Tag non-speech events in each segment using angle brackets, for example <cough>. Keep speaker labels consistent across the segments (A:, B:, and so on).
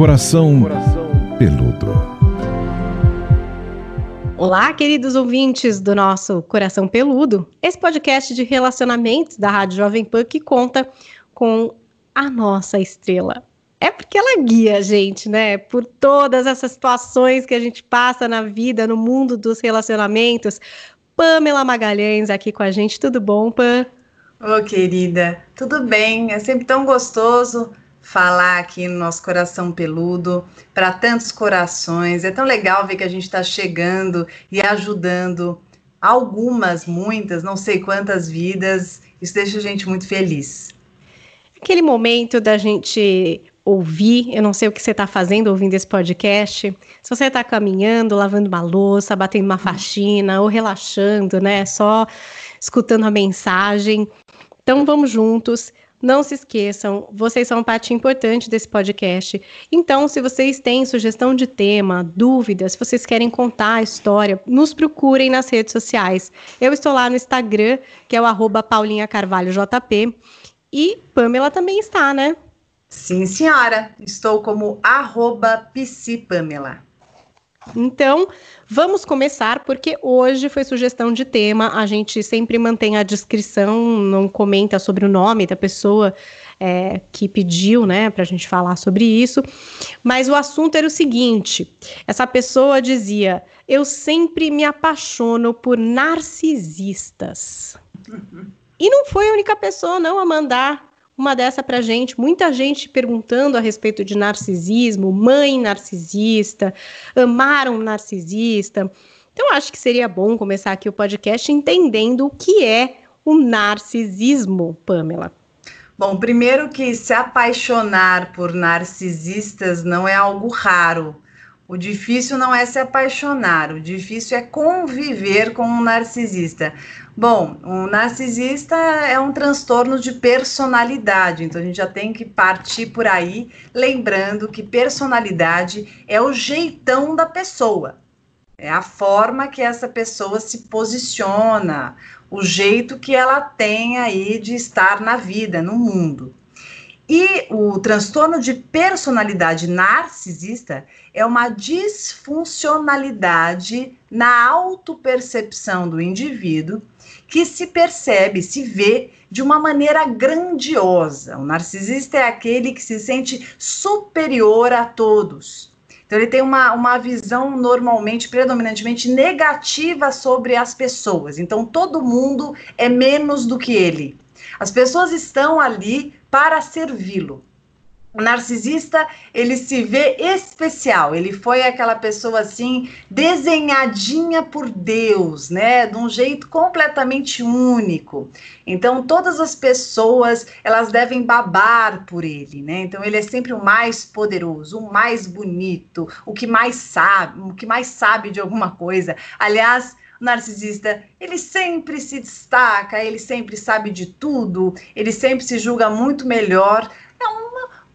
A: Coração Peludo.
B: Olá, queridos ouvintes do nosso Coração Peludo. Esse podcast de relacionamentos da Rádio Jovem Pan que conta com a nossa estrela. É porque ela guia a gente, né? Por todas essas situações que a gente passa na vida, no mundo dos relacionamentos. Pamela Magalhães aqui com a gente. Tudo bom, Pam?
C: Ô, oh, querida, tudo bem? É sempre tão gostoso falar aqui no nosso coração peludo para tantos corações. É tão legal ver que a gente está chegando e ajudando algumas, muitas, não sei quantas vidas. Isso deixa a gente muito feliz.
B: Aquele momento da gente ouvir, eu não sei o que você está fazendo ouvindo esse podcast, se você está caminhando, lavando uma louça, batendo uma faxina ou relaxando, né, só escutando a mensagem. Então vamos juntos não se esqueçam, vocês são parte importante desse podcast. Então, se vocês têm sugestão de tema, dúvidas, se vocês querem contar a história, nos procurem nas redes sociais. Eu estou lá no Instagram, que é o arroba. E Pamela também está, né?
C: Sim, senhora. Estou como arroba.
B: Então, vamos começar, porque hoje foi sugestão de tema. A gente sempre mantém a descrição, não comenta sobre o nome da pessoa é, que pediu, né, para a gente falar sobre isso. Mas o assunto era o seguinte: essa pessoa dizia, eu sempre me apaixono por narcisistas. E não foi a única pessoa, não, a mandar uma dessa para gente. Muita gente perguntando a respeito de narcisismo, mãe narcisista, amar um narcisista. Então, acho que seria bom começar aqui o podcast entendendo o que é o narcisismo, Pamela.
C: Bom, primeiro que se apaixonar por narcisistas não é algo raro. O difícil não é se apaixonar, o difícil é conviver com um narcisista. Bom, o um narcisista é um transtorno de personalidade, então a gente já tem que partir por aí, lembrando que personalidade é o jeitão da pessoa, é a forma que essa pessoa se posiciona, o jeito que ela tem aí de estar na vida, no mundo. E o transtorno de personalidade narcisista é uma disfuncionalidade na autopercepção do indivíduo que se percebe, se vê de uma maneira grandiosa. O narcisista é aquele que se sente superior a todos. Então, ele tem uma, uma visão normalmente, predominantemente negativa sobre as pessoas. Então, todo mundo é menos do que ele. As pessoas estão ali para servi-lo. O narcisista, ele se vê especial, ele foi aquela pessoa assim, desenhadinha por Deus, né, de um jeito completamente único. Então, todas as pessoas, elas devem babar por ele, né? Então, ele é sempre o mais poderoso, o mais bonito, o que mais sabe, o que mais sabe de alguma coisa. Aliás, narcisista, ele sempre se destaca, ele sempre sabe de tudo, ele sempre se julga muito melhor.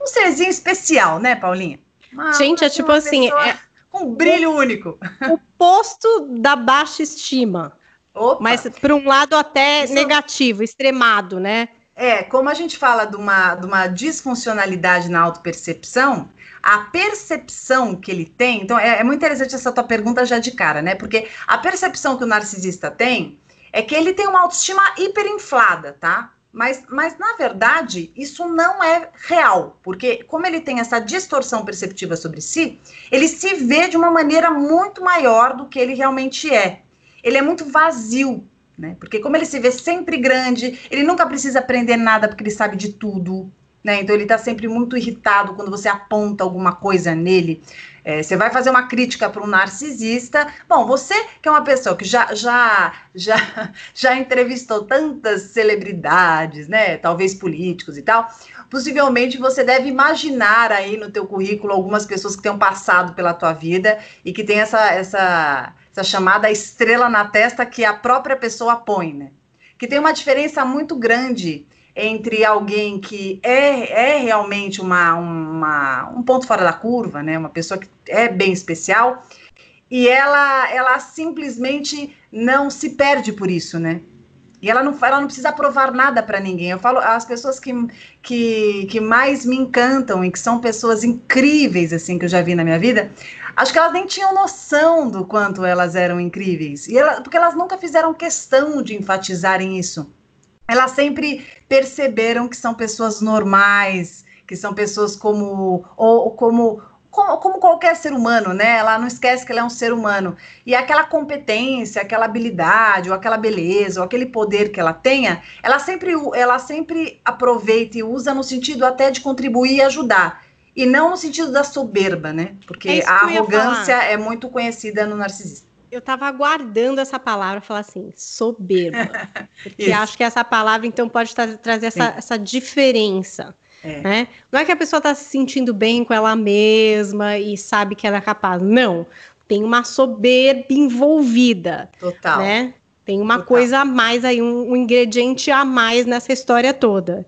C: Um serzinho especial, né, Paulinha?
B: Uma, Gente, uma, é tipo assim. É
C: um brilho único.
B: O posto da baixa estima. Opa. Mas, por um lado, até Isso... negativo, extremado, né?
C: É, como a gente fala de uma, de uma disfuncionalidade na autopercepção, a percepção que ele tem. Então, é, é muito interessante essa tua pergunta já de cara, né? Porque a percepção que o narcisista tem é que ele tem uma autoestima hiperinflada, tá? Mas, mas, na verdade, isso não é real, porque como ele tem essa distorção perceptiva sobre si, ele se vê de uma maneira muito maior do que ele realmente é. Ele é muito vazio, né? Porque como ele se vê sempre grande, ele nunca precisa aprender nada porque ele sabe de tudo, né? Então ele está sempre muito irritado quando você aponta alguma coisa nele. É, você vai fazer uma crítica para um narcisista. Bom, você que é uma pessoa que já, já, já, <laughs> já entrevistou tantas celebridades, né? Talvez políticos e tal. Possivelmente você deve imaginar aí no teu currículo algumas pessoas que tenham passado pela tua vida e que tem essa, essa, essa chamada estrela na testa que a própria pessoa põe, né? Que tem uma diferença muito grande entre alguém que é, é realmente uma, uma, um ponto fora da curva, né, uma pessoa que é bem especial, e ela, ela simplesmente não se perde por isso, né? E ela não, ela não precisa provar nada para ninguém. Eu falo, as pessoas que, que, que mais me encantam e que são pessoas incríveis, assim, que eu já vi na minha vida, acho que elas nem tinham noção do quanto elas eram incríveis. E ela, porque elas nunca fizeram questão de enfatizarem isso. Elas sempre perceberam que são pessoas normais, que são pessoas como, ou, como como, como, qualquer ser humano, né? Ela não esquece que ela é um ser humano. E aquela competência, aquela habilidade, ou aquela beleza, ou aquele poder que ela tenha, ela sempre, ela sempre aproveita e usa no sentido até de contribuir e ajudar. E não no sentido da soberba, né? Porque é a arrogância é muito conhecida no narcisista.
B: Eu estava aguardando essa palavra falar assim, soberba. <laughs> Porque acho que essa palavra, então, pode tra trazer essa, essa diferença. É. Né? Não é que a pessoa está se sentindo bem com ela mesma e sabe que ela é capaz. Não. Tem uma soberba envolvida.
C: Total.
B: Né? Tem uma Total. coisa a mais aí, um, um ingrediente a mais nessa história toda.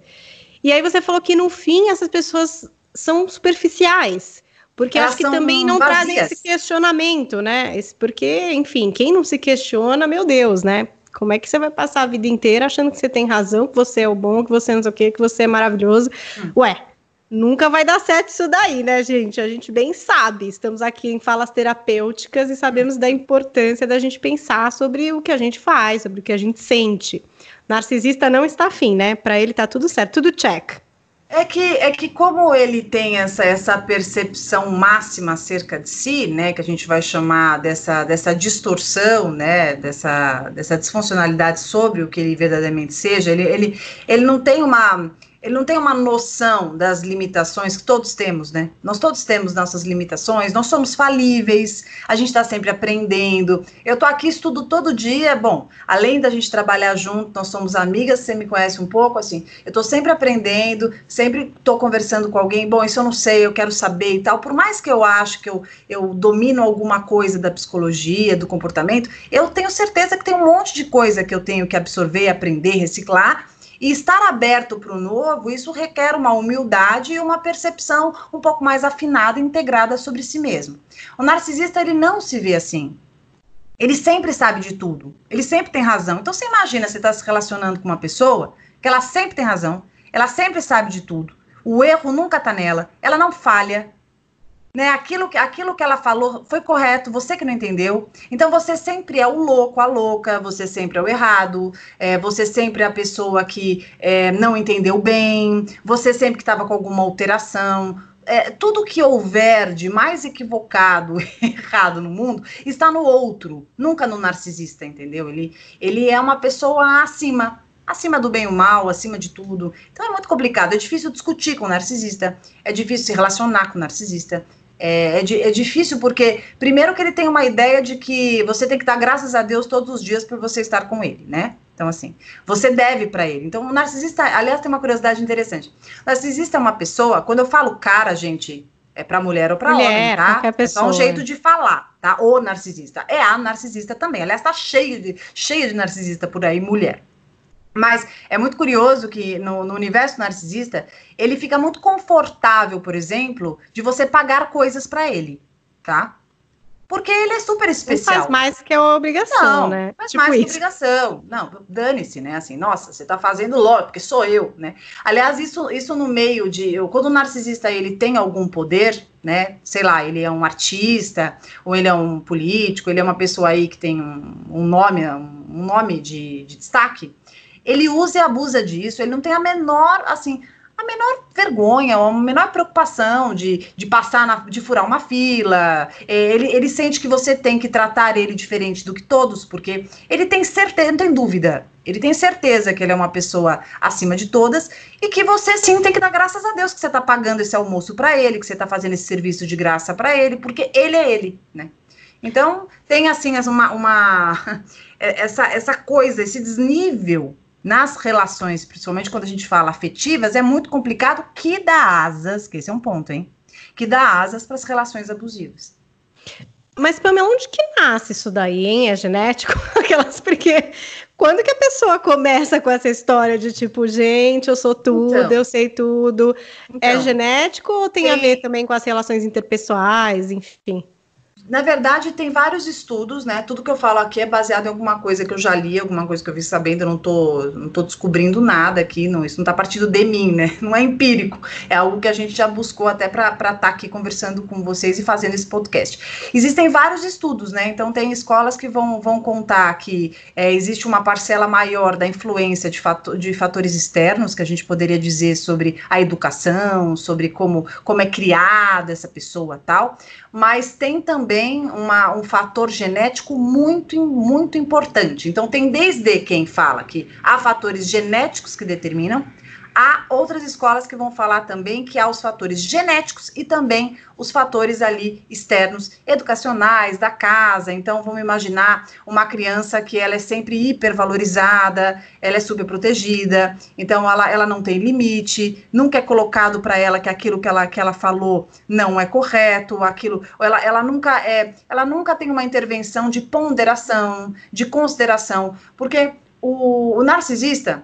B: E aí você falou que no fim essas pessoas são superficiais. Porque Elas acho que também não vazias. trazem esse questionamento, né? Esse, porque, enfim, quem não se questiona, meu Deus, né? Como é que você vai passar a vida inteira achando que você tem razão, que você é o bom, que você não sei o quê, que você é maravilhoso? Hum. Ué, nunca vai dar certo isso daí, né, gente? A gente bem sabe. Estamos aqui em falas terapêuticas e sabemos da importância da gente pensar sobre o que a gente faz, sobre o que a gente sente. Narcisista não está afim, né? Para ele tá tudo certo, tudo check.
C: É que, é que como ele tem essa, essa percepção máxima acerca de si, né, que a gente vai chamar dessa, dessa distorção, né, dessa, dessa disfuncionalidade sobre o que ele verdadeiramente seja, ele, ele, ele não tem uma ele não tem uma noção das limitações que todos temos, né? Nós todos temos nossas limitações, nós somos falíveis, a gente está sempre aprendendo. Eu tô aqui, estudo todo dia, bom, além da gente trabalhar junto, nós somos amigas, você me conhece um pouco, assim, eu tô sempre aprendendo, sempre tô conversando com alguém, bom, isso eu não sei, eu quero saber e tal. Por mais que eu acho que eu, eu domino alguma coisa da psicologia, do comportamento, eu tenho certeza que tem um monte de coisa que eu tenho que absorver, aprender, reciclar e estar aberto para o novo, isso requer uma humildade e uma percepção um pouco mais afinada e integrada sobre si mesmo. O narcisista, ele não se vê assim. Ele sempre sabe de tudo. Ele sempre tem razão. Então, você imagina você está se relacionando com uma pessoa que ela sempre tem razão, ela sempre sabe de tudo. O erro nunca está nela, ela não falha, né? Aquilo que, aquilo que ela falou foi correto, você que não entendeu. Então você sempre é o louco, a louca, você sempre é o errado, é, você sempre é a pessoa que é, não entendeu bem, você sempre que estava com alguma alteração. É, tudo que houver de mais equivocado, <laughs> errado no mundo, está no outro, nunca no narcisista, entendeu? Ele, ele é uma pessoa acima, acima do bem e o mal, acima de tudo. Então é muito complicado, é difícil discutir com o narcisista, é difícil se relacionar com o narcisista, é, é, é, difícil porque, primeiro, que ele tem uma ideia de que você tem que dar graças a Deus todos os dias por você estar com ele, né? Então, assim, você deve para ele. Então, o narcisista, aliás, tem uma curiosidade interessante. O narcisista é uma pessoa, quando eu falo cara, gente, é para mulher ou para homem, tá? É só um jeito de falar, tá? O narcisista. É a narcisista também. Aliás, tá cheio de, cheio de narcisista por aí, mulher. Mas é muito curioso que no, no, universo narcisista ele fica muito confortável, por exemplo, de você pagar coisas para ele, tá? Porque ele é super especial. Não
B: faz mais que a obrigação,
C: não,
B: né?
C: Faz tipo mais isso. que obrigação. Não, dane-se, né? Assim, nossa, você tá fazendo logo, porque sou eu, né? Aliás, isso, isso no meio de. Quando o narcisista ele tem algum poder, né? Sei lá, ele é um artista, ou ele é um político, ele é uma pessoa aí que tem um, um nome, um, um nome de, de destaque ele usa e abusa disso, ele não tem a menor, assim, a menor vergonha, a menor preocupação de, de passar, na, de furar uma fila. É, ele, ele sente que você tem que tratar ele diferente do que todos, porque ele tem certeza, não tem dúvida, ele tem certeza que ele é uma pessoa acima de todas e que você sim tem que dar graças a Deus que você está pagando esse almoço para ele, que você está fazendo esse serviço de graça para ele, porque ele é ele, né? Então, tem assim uma, uma <laughs> essa, essa coisa, esse desnível nas relações, principalmente quando a gente fala afetivas, é muito complicado que dá asas, que esse é um ponto, hein? Que dá asas para as relações abusivas.
B: Mas, Pamela, onde que nasce isso daí, hein? É genético? <laughs> Aquelas, porque quando que a pessoa começa com essa história de tipo, gente, eu sou tudo, então, eu sei tudo? É então, é genético ou tem, tem, a ver também com as relações interpessoais, enfim?
C: Na verdade, tem vários estudos, né? Tudo que eu falo aqui é baseado em alguma coisa que eu já li, alguma coisa que eu vi sabendo, eu não tô, não tô descobrindo nada aqui, não, isso não tá partindo de mim, né? <laughs> Não é empírico, é algo que a gente já buscou até para estar tá aqui conversando com vocês e fazendo esse podcast. Existem vários estudos, né? Então, tem escolas que vão, vão contar que é, existe uma parcela maior da influência de, fato, de fatores externos, que a gente poderia dizer sobre a educação, sobre como, como é criada essa pessoa tal, mas tem também uma, um fator genético muito, muito importante. Então, tem desde quem fala que há fatores genéticos que determinam, Há outras escolas que vão falar também que há os fatores genéticos e também os fatores ali externos, educacionais, da casa. Então, vamos imaginar uma criança que ela é sempre hipervalorizada, ela é superprotegida, então ela, ela não tem limite, nunca é colocado para ela que aquilo que ela, que ela falou não é correto, aquilo, ela, ela nunca é, ela nunca tem uma intervenção de ponderação, de consideração, porque o, o narcisista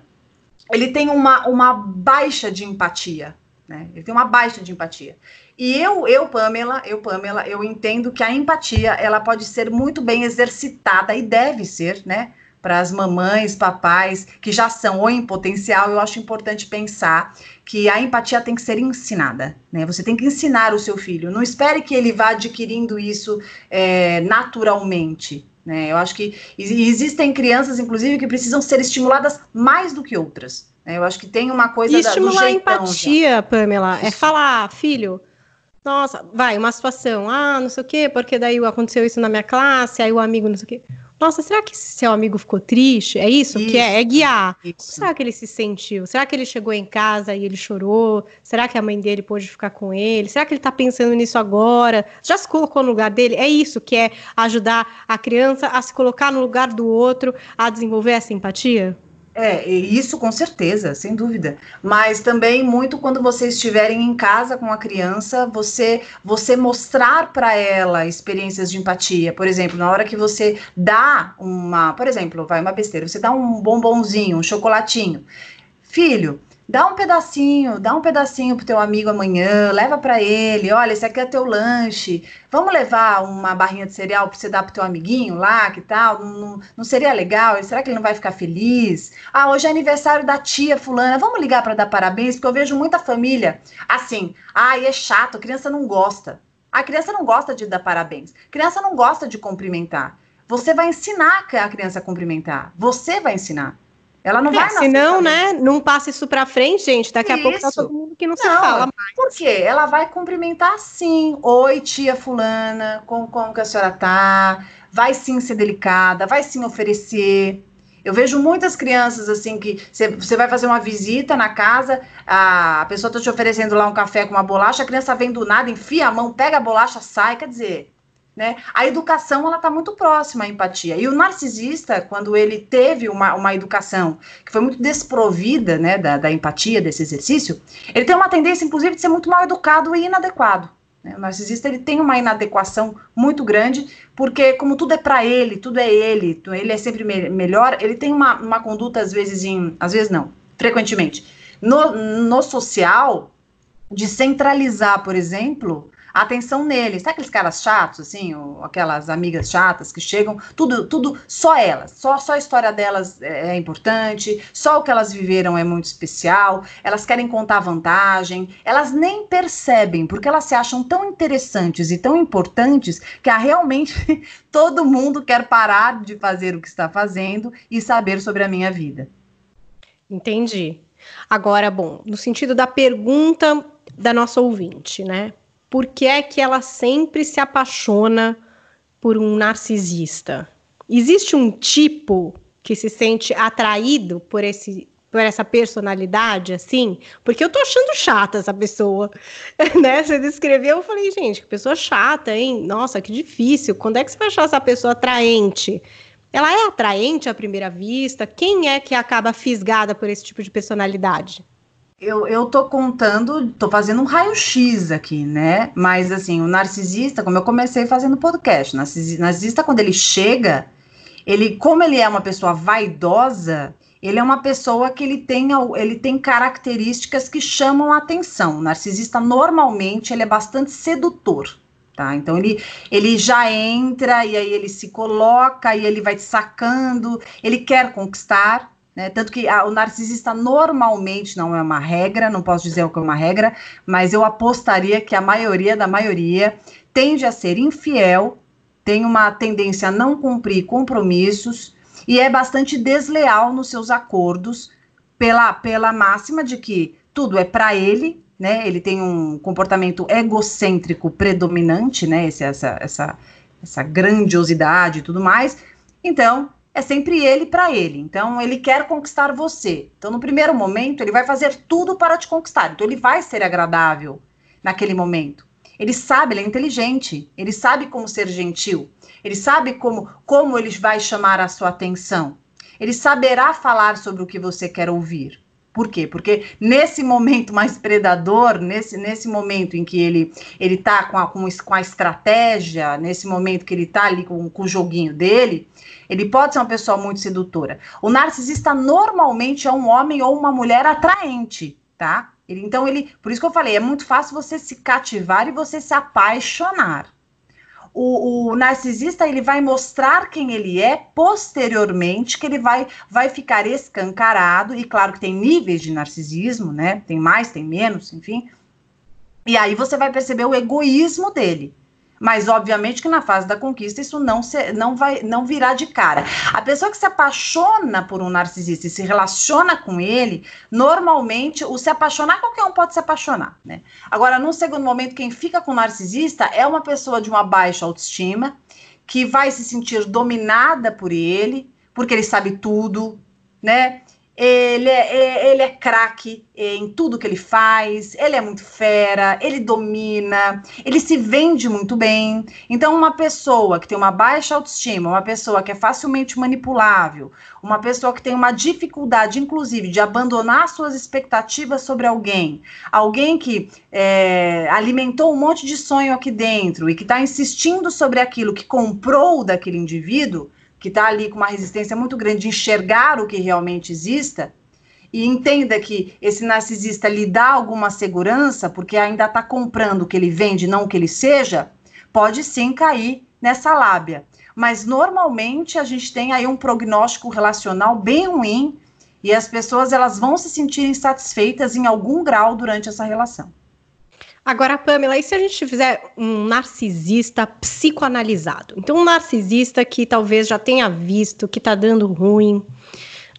C: ele tem uma, uma baixa de empatia, né? Ele tem uma baixa de empatia. E eu, eu, Pamela, eu, Pamela, eu entendo que a empatia, ela pode ser muito bem exercitada e deve ser, né? Para as mamães, papais que já são ou em potencial, eu acho importante pensar que a empatia tem que ser ensinada, né? Você tem que ensinar o seu filho. Não espere que ele vá adquirindo isso é, naturalmente, né? Eu acho que existem crianças, inclusive, que precisam ser estimuladas mais do que outras. Né? Eu acho que tem uma coisa.
B: E estimular da, a empatia, já. Pamela, é falar, filho. Nossa, vai, uma situação, ah, não sei o quê, porque daí aconteceu isso na minha classe, aí o amigo não sei o quê. Nossa, será que seu amigo ficou triste? É isso, isso que é? É guiar. Isso. Será que ele se sentiu? Será que ele chegou em casa e ele chorou? Será que a mãe dele pôde ficar com ele? Será que ele tá pensando nisso agora? Já se colocou no lugar dele? É isso que é ajudar a criança a se colocar no lugar do outro, a desenvolver essa empatia?
C: É, isso com certeza, sem dúvida. Mas também muito quando vocês estiverem em casa com a criança, você você mostrar para ela experiências de empatia. Por exemplo, na hora que você dá uma, por exemplo, vai uma besteira, você dá um bombonzinho, um chocolatinho. Filho, Dá um pedacinho, dá um pedacinho pro teu amigo amanhã, leva para ele, olha, esse aqui é teu lanche. Vamos levar uma barrinha de cereal para você dar pro teu amiguinho lá, que tal? Não, não seria legal? Será que ele não vai ficar feliz? Ah, hoje é aniversário da tia fulana, vamos ligar para dar parabéns, porque eu vejo muita família assim. Ah, é chato, a criança não gosta. A criança não gosta de dar parabéns. A criança não gosta de cumprimentar. Você vai ensinar a criança a cumprimentar. Você vai ensinar. Ela não é, vai
B: Senão, né? Não passa isso pra frente, gente. Daqui isso. a pouco tá todo mundo que não, não se fala mais.
C: Por quê? Ela vai cumprimentar sim. Oi, tia fulana, como, como que a senhora tá? Vai sim ser delicada, vai sim oferecer. Eu vejo muitas crianças assim que você vai fazer uma visita na casa, a pessoa tá te oferecendo lá um café com uma bolacha, a criança vem do nada, enfia a mão, pega a bolacha, sai, quer dizer, né? A educação ela está muito próxima à empatia. E o narcisista, quando ele teve uma, uma educação que foi muito desprovida né, da, da empatia, desse exercício, ele tem uma tendência, inclusive, de ser muito mal educado e inadequado. Né? O narcisista ele tem uma inadequação muito grande, porque como tudo é para ele, tudo é ele, ele é sempre me melhor, ele tem uma, uma conduta, às vezes, em, às vezes não, frequentemente, no, no social, de centralizar, por exemplo, atenção neles. Sabe aqueles caras chatos, assim, ou aquelas amigas chatas que chegam, tudo, tudo, só elas, só, só a história delas é, é importante, só o que elas viveram é muito especial, elas querem contar vantagem, elas nem percebem, porque elas se acham tão interessantes e tão importantes que realmente <laughs> todo mundo quer parar de fazer o que está fazendo e saber sobre a minha vida.
B: Entendi. Agora, bom, no sentido da pergunta da nossa ouvinte, né? Por que é que ela sempre se apaixona por um narcisista? Existe um tipo que se sente atraído por esse por essa personalidade, assim, porque eu tô achando chata essa pessoa, <laughs> né? Você descreveu, eu falei, gente, que pessoa chata, hein? Nossa, que difícil. Quando é que você vai achar essa pessoa atraente? Ela é atraente à primeira vista? Quem é que acaba fisgada por esse tipo de personalidade?
C: Eu, eu tô contando, tô fazendo um raio-x aqui, né? Mas assim, o narcisista, como eu comecei fazendo podcast, narcisista, quando ele chega, ele, como ele é uma pessoa vaidosa, ele é uma pessoa que ele tem, ele tem características que chamam a atenção. O narcisista normalmente ele é bastante sedutor. tá? Então ele, ele já entra e aí ele se coloca e ele vai sacando, ele quer conquistar, né? Tanto que a, o narcisista normalmente não é uma regra, não posso dizer que é uma regra, mas eu apostaria que a maioria da maioria tende a ser infiel, tem uma tendência a não cumprir compromissos e é bastante desleal nos seus acordos pela, pela máxima de que tudo é para ele né? Ele tem um comportamento egocêntrico predominante, né? Esse, essa, essa, essa grandiosidade e tudo mais. Então, é sempre ele para ele. Então, ele quer conquistar você. Então, no primeiro momento, ele vai fazer tudo para te conquistar. Então, ele vai ser agradável naquele momento. Ele sabe, ele é inteligente. Ele sabe como ser gentil. Ele sabe como, como ele vai chamar a sua atenção. Ele saberá falar sobre o que você quer ouvir. Por quê? Porque nesse momento mais predador, nesse, nesse momento em que ele ele tá com a, com, com a estratégia, nesse momento que ele tá ali com, com o joguinho dele, ele pode ser uma pessoa muito sedutora. O narcisista normalmente é um homem ou uma mulher atraente, tá? Ele, então ele, por isso que eu falei, é muito fácil você se cativar e você se apaixonar o, o, narcisista ele vai mostrar quem ele é posteriormente, que ele vai, vai ficar escancarado, e claro que tem níveis de narcisismo, né? Tem mais, tem menos, enfim. E aí você vai perceber o egoísmo dele. Mas, obviamente, que na fase da conquista isso não, se, não, vai, não virá de cara. A pessoa que se apaixona por um narcisista e se relaciona com ele, normalmente, o se apaixonar, qualquer um pode se apaixonar, né? Agora, num segundo momento, quem fica com o narcisista é uma pessoa de uma baixa autoestima, que vai se sentir dominada por ele, porque ele sabe tudo, né? Ele é, é, ele é craque em tudo que ele faz, ele é muito fera, ele domina, ele se vende muito bem. Então, uma pessoa que tem uma baixa autoestima, uma pessoa que é facilmente manipulável, uma pessoa que tem uma dificuldade, inclusive, de abandonar suas expectativas sobre alguém, alguém que é, alimentou um monte de sonho aqui dentro e que está insistindo sobre aquilo que comprou daquele indivíduo que está ali com uma resistência muito grande de enxergar o que realmente exista, e entenda que esse narcisista lhe dá alguma segurança, porque ainda está comprando o que ele vende, não o que ele seja, pode sim cair nessa lábia. Mas normalmente a gente tem aí um prognóstico relacional bem ruim e as pessoas elas vão se sentir insatisfeitas em algum grau durante essa relação.
B: Agora, Pamela, e se a gente fizer um narcisista psicoanalisado? Então, um narcisista que talvez já tenha visto que tá dando ruim,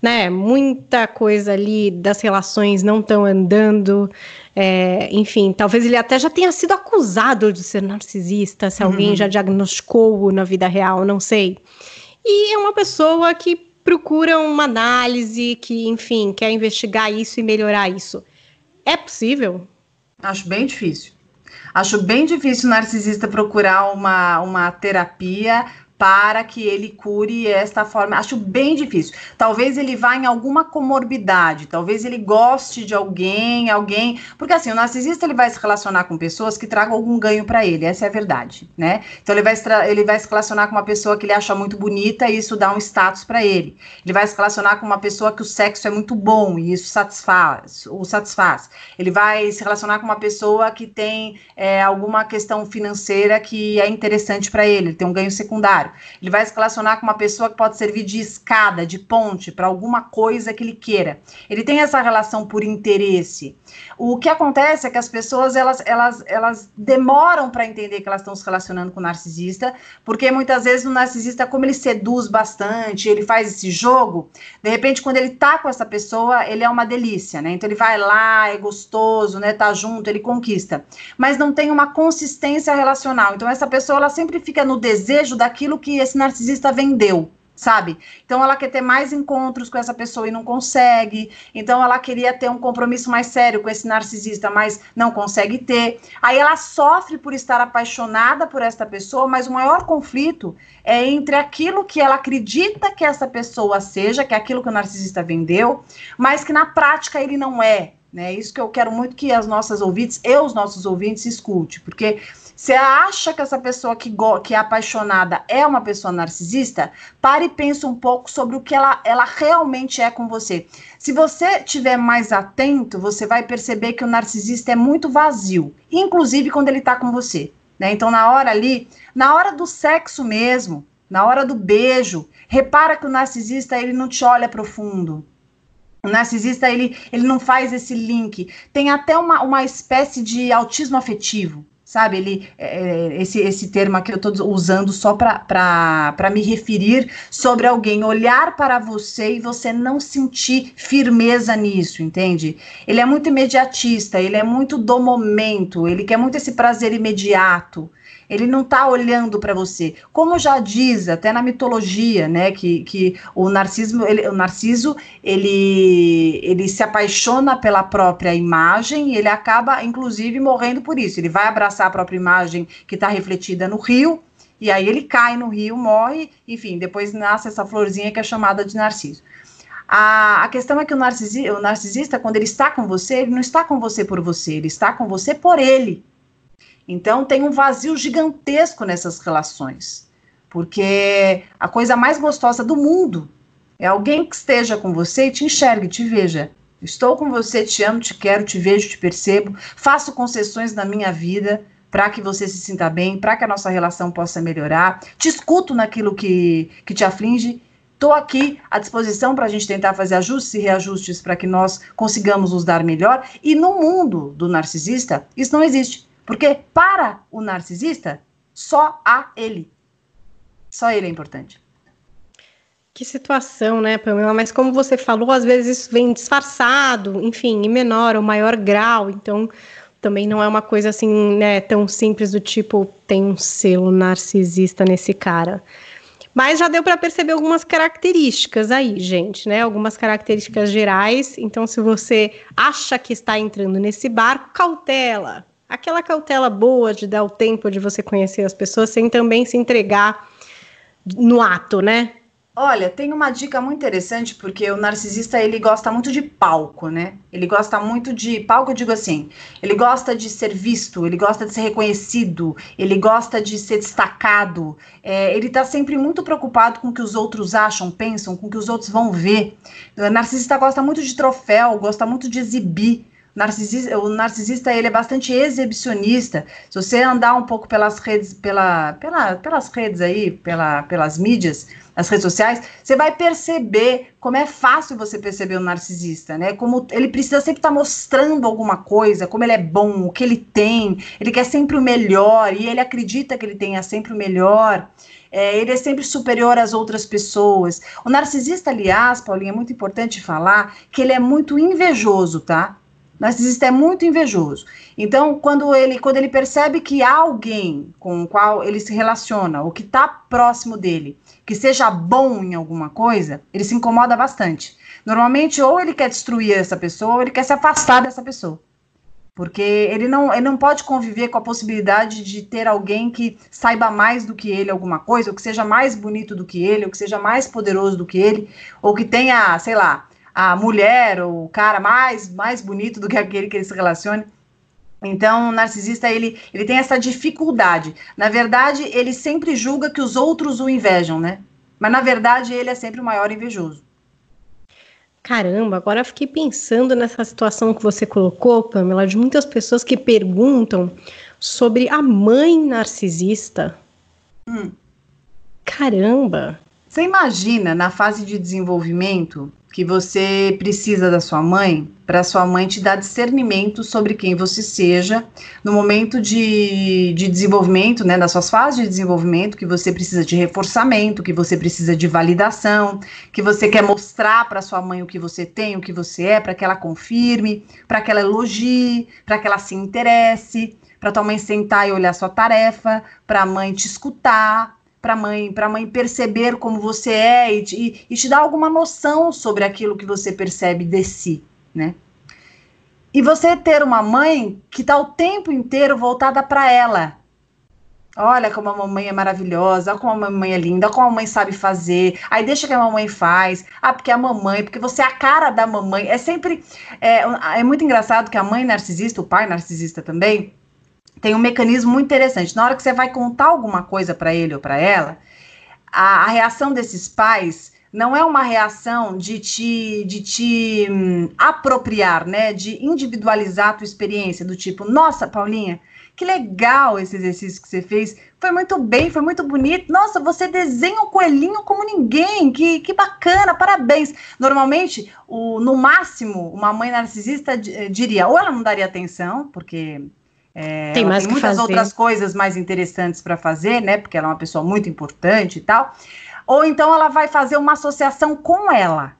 B: né? Muita coisa ali das relações não estão andando. É, enfim, talvez ele até já tenha sido acusado de ser narcisista, se alguém uhum. já diagnosticou na vida real, não sei. E é uma pessoa que procura uma análise, que, enfim, quer investigar isso e melhorar isso. É possível?
C: Acho bem difícil. Acho bem difícil o narcisista procurar uma, uma terapia para que ele cure esta forma. Acho bem difícil. Talvez ele vá em alguma comorbidade, talvez ele goste de alguém, alguém, porque assim, o narcisista ele vai se relacionar com pessoas que tragam algum ganho para ele, essa é a verdade, né? Então ele vai ele vai se relacionar com uma pessoa que ele acha muito bonita e isso dá um status para ele. Ele vai se relacionar com uma pessoa que o sexo é muito bom e isso satisfaz, o satisfaz. Ele vai se relacionar com uma pessoa que tem é, alguma questão financeira que é interessante para ele, ele tem um ganho secundário. Ele vai se relacionar com uma pessoa que pode servir de escada, de ponte para alguma coisa que ele queira. Ele tem essa relação por interesse. O que acontece é que as pessoas elas, elas, elas demoram para entender que elas estão se relacionando com o narcisista, porque muitas vezes o narcisista, como ele seduz bastante, ele faz esse jogo, de repente, quando ele tá com essa pessoa, ele é uma delícia, né? Então ele vai lá, é gostoso, né? Tá junto, ele conquista. Mas não tem uma consistência relacional. Então, essa pessoa ela sempre fica no desejo daquilo que esse narcisista vendeu sabe? Então ela quer ter mais encontros com essa pessoa e não consegue. Então ela queria ter um compromisso mais sério com esse narcisista, mas não consegue ter. Aí ela sofre por estar apaixonada por esta pessoa, mas o maior conflito é entre aquilo que ela acredita que essa pessoa seja, que é aquilo que o narcisista vendeu, mas que na prática ele não é. Né? Isso que eu quero muito que as nossas ouvintes e os nossos ouvintes escute, porque você acha que essa pessoa que, que é apaixonada é uma pessoa narcisista? Pare e pense um pouco sobre o que ela, ela realmente é com você. Se você estiver mais atento, você vai perceber que o narcisista é muito vazio, inclusive quando ele está com você. Né? Então, na hora ali, na hora do sexo mesmo, na hora do beijo, repara que o narcisista ele não te olha profundo. O narcisista ele, ele não faz esse link. Tem até uma, uma espécie de autismo afetivo sabe? Ele, é, é, esse, esse termo aqui eu estou usando só para me referir sobre alguém olhar para você e você não sentir firmeza nisso, entende? Ele é muito imediatista, ele é muito do momento, ele quer muito esse prazer imediato. Ele não está olhando para você. Como já diz até na mitologia, né, que, que o narcismo, ele, o narciso, ele, ele se apaixona pela própria imagem e ele acaba, inclusive, morrendo por isso. Ele vai abraçar a própria imagem que está refletida no rio, e aí ele cai no rio, morre, enfim, depois nasce essa florzinha que é chamada de narciso. A, a questão é que o narcisista, o narcisista, quando ele está com você, ele não está com você por você, ele está com você por ele. Então tem um vazio gigantesco nessas relações, porque a coisa mais gostosa do mundo é alguém que esteja com você e te enxergue, te veja. Estou com você, te amo, te quero, te vejo, te percebo, faço concessões na minha vida para que você se sinta bem, para que a nossa relação possa melhorar, te escuto naquilo que, que te aflige. Estou aqui à disposição para a gente tentar fazer ajustes e reajustes para que nós consigamos nos dar melhor. E no mundo do narcisista, isso não existe. Porque para o narcisista, só há ele. Só ele é importante.
B: Que situação, né, Pamela? Mas como você falou, às vezes isso vem disfarçado, enfim, em menor ou maior grau. Então, também não é uma coisa assim, né, tão simples do tipo tem um selo narcisista nesse cara. Mas já deu para perceber algumas características aí, gente, né? Algumas características gerais. Então, se você acha que está entrando nesse barco, cautela, aquela cautela boa de dar o tempo de você conhecer as pessoas sem também se entregar no ato, né?
C: Olha, tem uma dica muito interessante, porque o narcisista, ele gosta muito de palco, né? Ele gosta muito de, palco eu digo assim, ele gosta de ser visto, ele gosta de ser reconhecido, ele gosta de ser destacado, é, ele tá sempre muito preocupado com o que os outros acham, pensam, com o que os outros vão ver. O narcisista gosta muito de troféu, gosta muito de exibir, narcisista, o narcisista ele é bastante exibicionista. Se você andar um pouco pelas redes, pela, pela, pelas redes aí, pela, pelas mídias, as redes sociais, você vai perceber como é fácil você perceber o narcisista, né? Como ele precisa sempre estar tá mostrando alguma coisa, como ele é bom, o que ele tem, ele quer sempre o melhor e ele acredita que ele tenha sempre o melhor. É, ele é sempre superior às outras pessoas. O narcisista, aliás, Paulinha, é muito importante falar que ele é muito invejoso, tá? Narcisista é muito invejoso. Então, quando ele, quando ele percebe que há alguém com o qual ele se relaciona, ou que está próximo dele, que seja bom em alguma coisa, ele se incomoda bastante. Normalmente, ou ele quer destruir essa pessoa, ou ele quer se afastar dessa pessoa. Porque ele não, ele não pode conviver com a possibilidade de ter alguém que saiba mais do que ele alguma coisa, ou que seja mais bonito do que ele, ou que seja mais poderoso do que ele, ou que tenha, sei lá, a mulher ou o cara mais, mais bonito do que aquele que ele se relacione. Então, o narcisista, ele, ele tem essa dificuldade. Na verdade, ele sempre julga que os outros o invejam, né? Mas, na verdade, ele é sempre o maior invejoso.
B: Caramba, agora eu fiquei pensando nessa situação que você colocou, Pamela, de muitas pessoas que perguntam sobre a mãe narcisista. Hum. Caramba!
C: Você imagina, na fase de desenvolvimento, que você precisa da sua mãe para sua mãe te dar discernimento sobre quem você seja no momento de, de desenvolvimento, né, nas suas fases de desenvolvimento, que você precisa de reforçamento, que você precisa de validação, que você quer mostrar para sua mãe o que você tem, o que você é, para que ela confirme, para que ela elogie, para que ela se interesse, para tua mãe sentar e olhar sua tarefa, para a mãe te escutar, para mãe, para mãe perceber como você é e te, e te dar alguma noção sobre aquilo que você percebe de si, né? E você ter uma mãe que está o tempo inteiro voltada para ela. Olha como a mamãe é maravilhosa, olha como a mamãe é linda, olha como a mamãe sabe fazer. Aí deixa que a mamãe faz. Ah, porque a mamãe, porque você é a cara da mamãe. É sempre. É, é muito engraçado que a mãe narcisista, o pai narcisista também, tem um mecanismo muito interessante. Na hora que você vai contar alguma coisa para ele ou para ela, a, a, reação desses pais não é uma reação de te, de te hum, apropriar, né? De individualizar a tua experiência, do tipo, nossa, Paulinha, que legal esse exercício que você fez. Foi muito bem, foi muito bonito. Nossa, você desenha o coelhinho como ninguém. Que, que bacana, parabéns. Normalmente, o, no máximo, uma mãe narcisista eh, diria, ou ela não daria atenção, porque é, tem, mais tem muitas fazer. outras coisas mais interessantes para fazer, né? Porque ela é uma pessoa muito importante e tal. Ou então ela vai fazer uma associação com ela,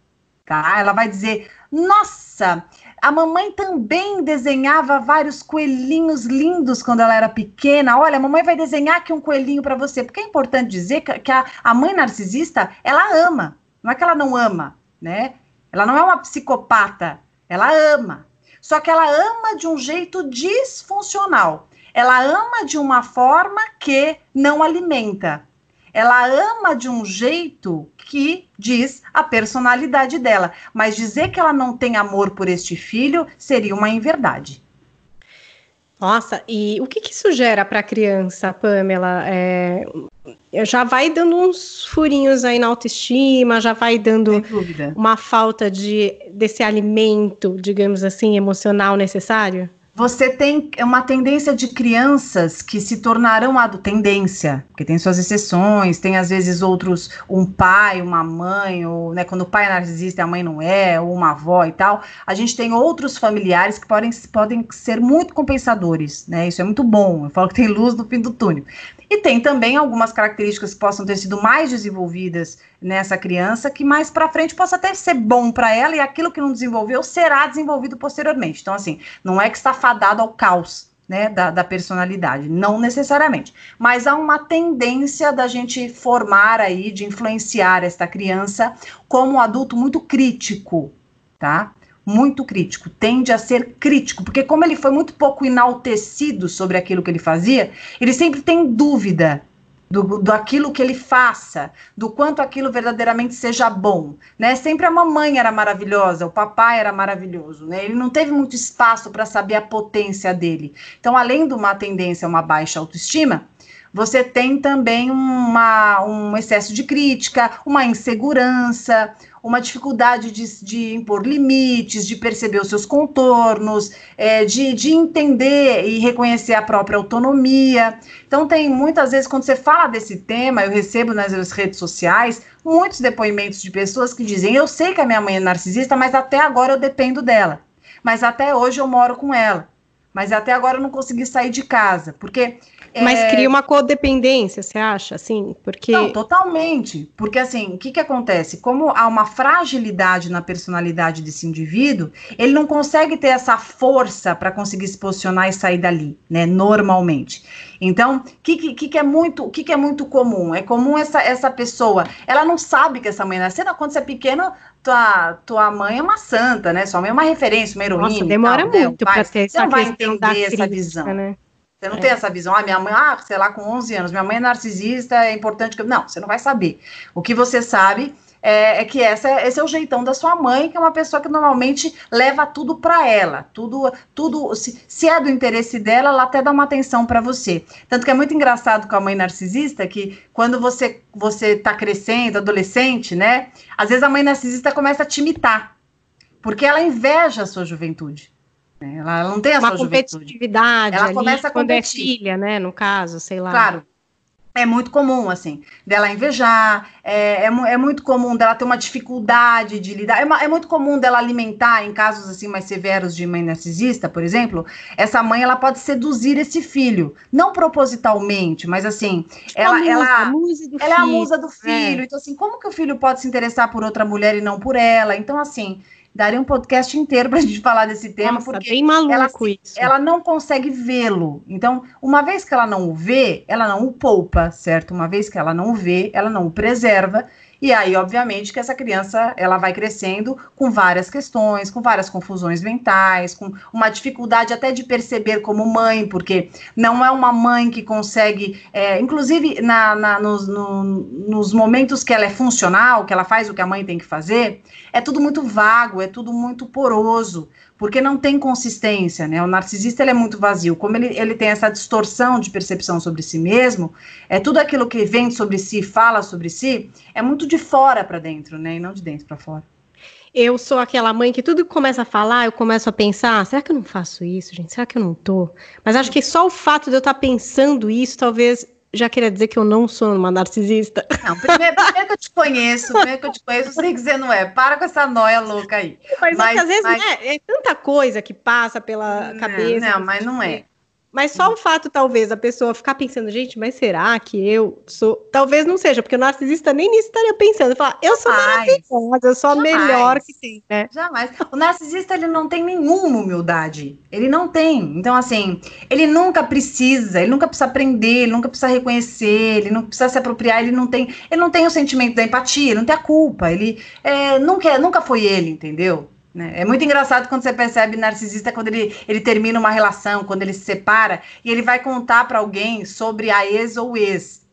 C: tá? Ela vai dizer: Nossa, a mamãe também desenhava vários coelhinhos lindos quando ela era pequena. Olha, a mamãe vai desenhar aqui um coelhinho para você. Porque é importante dizer que, a, a mãe narcisista, ela ama. Não é que ela não ama, né? Ela não é uma psicopata. Ela ama. Só que ela ama de um jeito disfuncional. Ela ama de uma forma que não alimenta ela ama de um jeito que diz a personalidade dela. Mas dizer que ela não tem amor por este filho seria uma inverdade.
B: Nossa, e o que, que isso gera para a criança, Pamela? É, já vai dando uns furinhos aí na autoestima, já vai dando uma falta de desse alimento, digamos assim, emocional necessário?
C: Você tem uma tendência de crianças que se tornarão adultos, tendência, porque tem suas exceções, tem às vezes outros, um pai, uma mãe, ou né, quando o pai é narcisista a mãe não é, ou uma avó e tal, a gente tem outros familiares que podem, podem ser muito compensadores, né, isso é muito bom, eu falo que tem luz no fim do túnel. E tem também algumas características que possam ter sido mais desenvolvidas nessa criança, que mais para frente possa até ser bom para ela e aquilo que não desenvolveu será desenvolvido posteriormente. Então, assim, não é que está fadado ao caos. Né, da, da personalidade, não necessariamente, mas há uma tendência da gente formar aí, de influenciar esta criança como um adulto muito crítico, tá? Muito crítico, tende a ser crítico, porque como ele foi muito pouco enaltecido sobre aquilo que ele fazia, ele sempre tem dúvida do, do aquilo que ele faça, do quanto aquilo verdadeiramente seja bom, né? Sempre a mamãe era maravilhosa, o papai era maravilhoso, né? Ele não teve muito espaço para saber a potência dele. Então, além de uma tendência a uma baixa autoestima, você tem também uma, um excesso de crítica, uma insegurança, uma dificuldade de, de impor limites, de perceber os seus contornos, é, de, de entender e reconhecer a própria autonomia. Então, tem muitas vezes, quando você fala desse tema, eu recebo nas redes sociais muitos depoimentos de pessoas que dizem: Eu sei que a minha mãe é narcisista, mas até agora eu dependo dela. Mas até hoje eu moro com ela. Mas até agora eu não consegui sair de casa. Porque
B: mas é... cria uma codependência, você acha, assim? Porque...
C: Não, totalmente. Porque, assim, o que, que acontece? Como há uma fragilidade na personalidade desse indivíduo, ele não consegue ter essa força para conseguir se posicionar e sair dali, né? Normalmente. Então, o que, que, que, é muito, que, que é muito comum? É comum essa, essa pessoa, ela não sabe que essa mãe nasceu, quando você é pequeno, tua, tua mãe é uma santa, né? Sua mãe é uma referência, uma heroína. Nossa,
B: demora tal, muito né? para ter
C: essa Você não vai entender essa visão. Né? Você não é. tem essa visão, ah, minha mãe, ah, sei lá, com 11 anos, minha mãe é narcisista, é importante que. Não, você não vai saber. O que você sabe é, é que essa, esse é o jeitão da sua mãe, que é uma pessoa que normalmente leva tudo para ela, tudo, tudo se, se, é do interesse dela, ela até dá uma atenção para você. Tanto que é muito engraçado com a mãe narcisista que quando você você tá crescendo, adolescente, né? Às vezes a mãe narcisista começa a te imitar, porque ela inveja a sua juventude. Né? Ela não tem a
B: Uma
C: sua
B: competitividade. Ela ali, começa a quando é filha, né? No caso, sei lá.
C: Claro. É muito comum, assim, dela invejar, é, é, é, muito comum dela ter uma dificuldade de lidar, é, é, muito comum dela alimentar, em casos assim mais severos de mãe narcisista, por exemplo, essa mãe ela pode seduzir esse filho, não propositalmente, mas assim, tipo ela, musa, ela, ela filho, é a musa do é. filho, então assim, como que o filho pode se interessar por outra mulher e não por ela? Então assim, daria um podcast inteiro para a <laughs> gente falar desse tema, Nossa, porque
B: bem maluco
C: ela,
B: isso.
C: ela não consegue vê-lo. Então, uma vez que ela não o vê, ela não o poupa, certo? Uma vez que ela não o vê, ela não o preserva. E aí, obviamente, que essa criança ela vai crescendo com várias questões, com várias confusões mentais, com uma dificuldade até de perceber como mãe, porque não é uma mãe que consegue, é, inclusive na, na nos, no, nos momentos que ela é funcional, que ela faz o que a mãe tem que fazer, é tudo muito vago, é tudo muito poroso porque não tem consistência, né? O narcisista ele é muito vazio. Como ele, ele tem essa distorção de percepção sobre si mesmo, é tudo aquilo que vem sobre si, fala sobre si, é muito de fora para dentro, né? E não de dentro para fora.
B: eu sou aquela mãe que tudo que começa a falar, eu começo a pensar, será que eu não faço isso, gente? Será que eu não tô? Mas acho que só o fato de eu estar pensando isso, talvez já queria dizer que eu não sou uma narcisista.
C: Não, primeiro, primeiro que eu te conheço, primeiro que eu te conheço, você tem que dizer não é. Para com essa noia louca aí.
B: Mas, mas é às vezes mas... é, é, tanta coisa que passa pela
C: não,
B: cabeça.
C: Não, mas não é.
B: Mas só o fato, talvez, a pessoa ficar pensando, gente, mas será que eu sou. Talvez não seja, porque o narcisista nem nisso estaria pensando. Falar, eu sou maravilhosa, eu sou a melhor que tem, né?
C: Jamais. O narcisista, ele não tem nenhuma humildade. Ele não tem. Então, assim, ele nunca precisa, ele nunca precisa aprender, ele nunca precisa reconhecer, ele não precisa se apropriar, ele não tem. Ele não tem o sentimento da empatia, ele não tem a culpa. Ele é, nunca, nunca foi ele, entendeu? Né? É muito engraçado quando você percebe narcisista quando ele, ele termina uma relação, quando ele se separa e ele vai contar para alguém sobre a ex ou ex.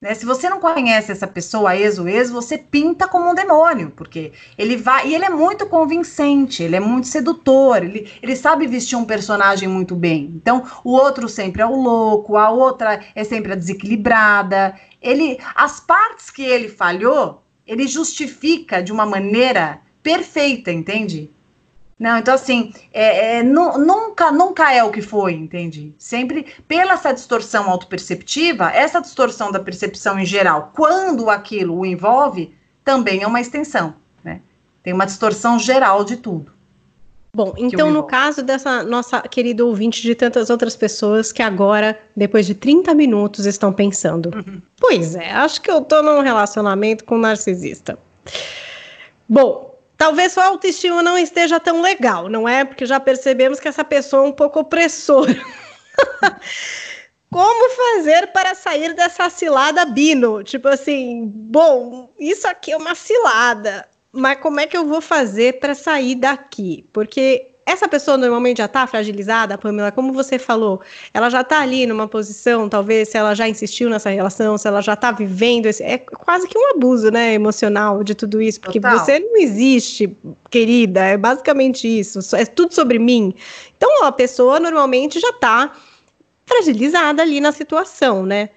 C: Né? Se você não conhece essa pessoa, a ex ou ex, você pinta como um demônio, porque ele vai. E ele é muito convincente, ele é muito sedutor, ele, ele sabe vestir um personagem muito bem. Então, o outro sempre é o louco, a outra é sempre a desequilibrada. Ele, as partes que ele falhou, ele justifica de uma maneira perfeita, entende? Não, então assim, é, é, nunca, nunca é o que foi, entende? Sempre pela essa distorção autoperceptiva, essa distorção da percepção em geral, quando aquilo o envolve, também é uma extensão, né? Tem uma distorção geral de tudo.
B: Bom, então no caso dessa nossa querida ouvinte de tantas outras pessoas que agora, depois de 30 minutos, estão pensando: uhum. pois é, acho que eu tô num relacionamento com um narcisista. Bom, Talvez sua autoestima não esteja tão legal, não é? Porque já percebemos que essa pessoa é um pouco opressora. <laughs> Como fazer para sair dessa cilada Bino? Tipo assim, bom, isso aqui é uma cilada, mas como é que eu vou fazer para sair daqui? Porque essa pessoa normalmente já está fragilizada, Pamela, como você falou, ela já está ali numa posição, talvez, se ela já insistiu nessa relação, se ela já está vivendo, esse, é quase que um abuso, né, emocional de tudo isso, porque Total. você não existe, querida, é basicamente isso, é tudo sobre mim. Então, a pessoa normalmente já está fragilizada ali na situação, né?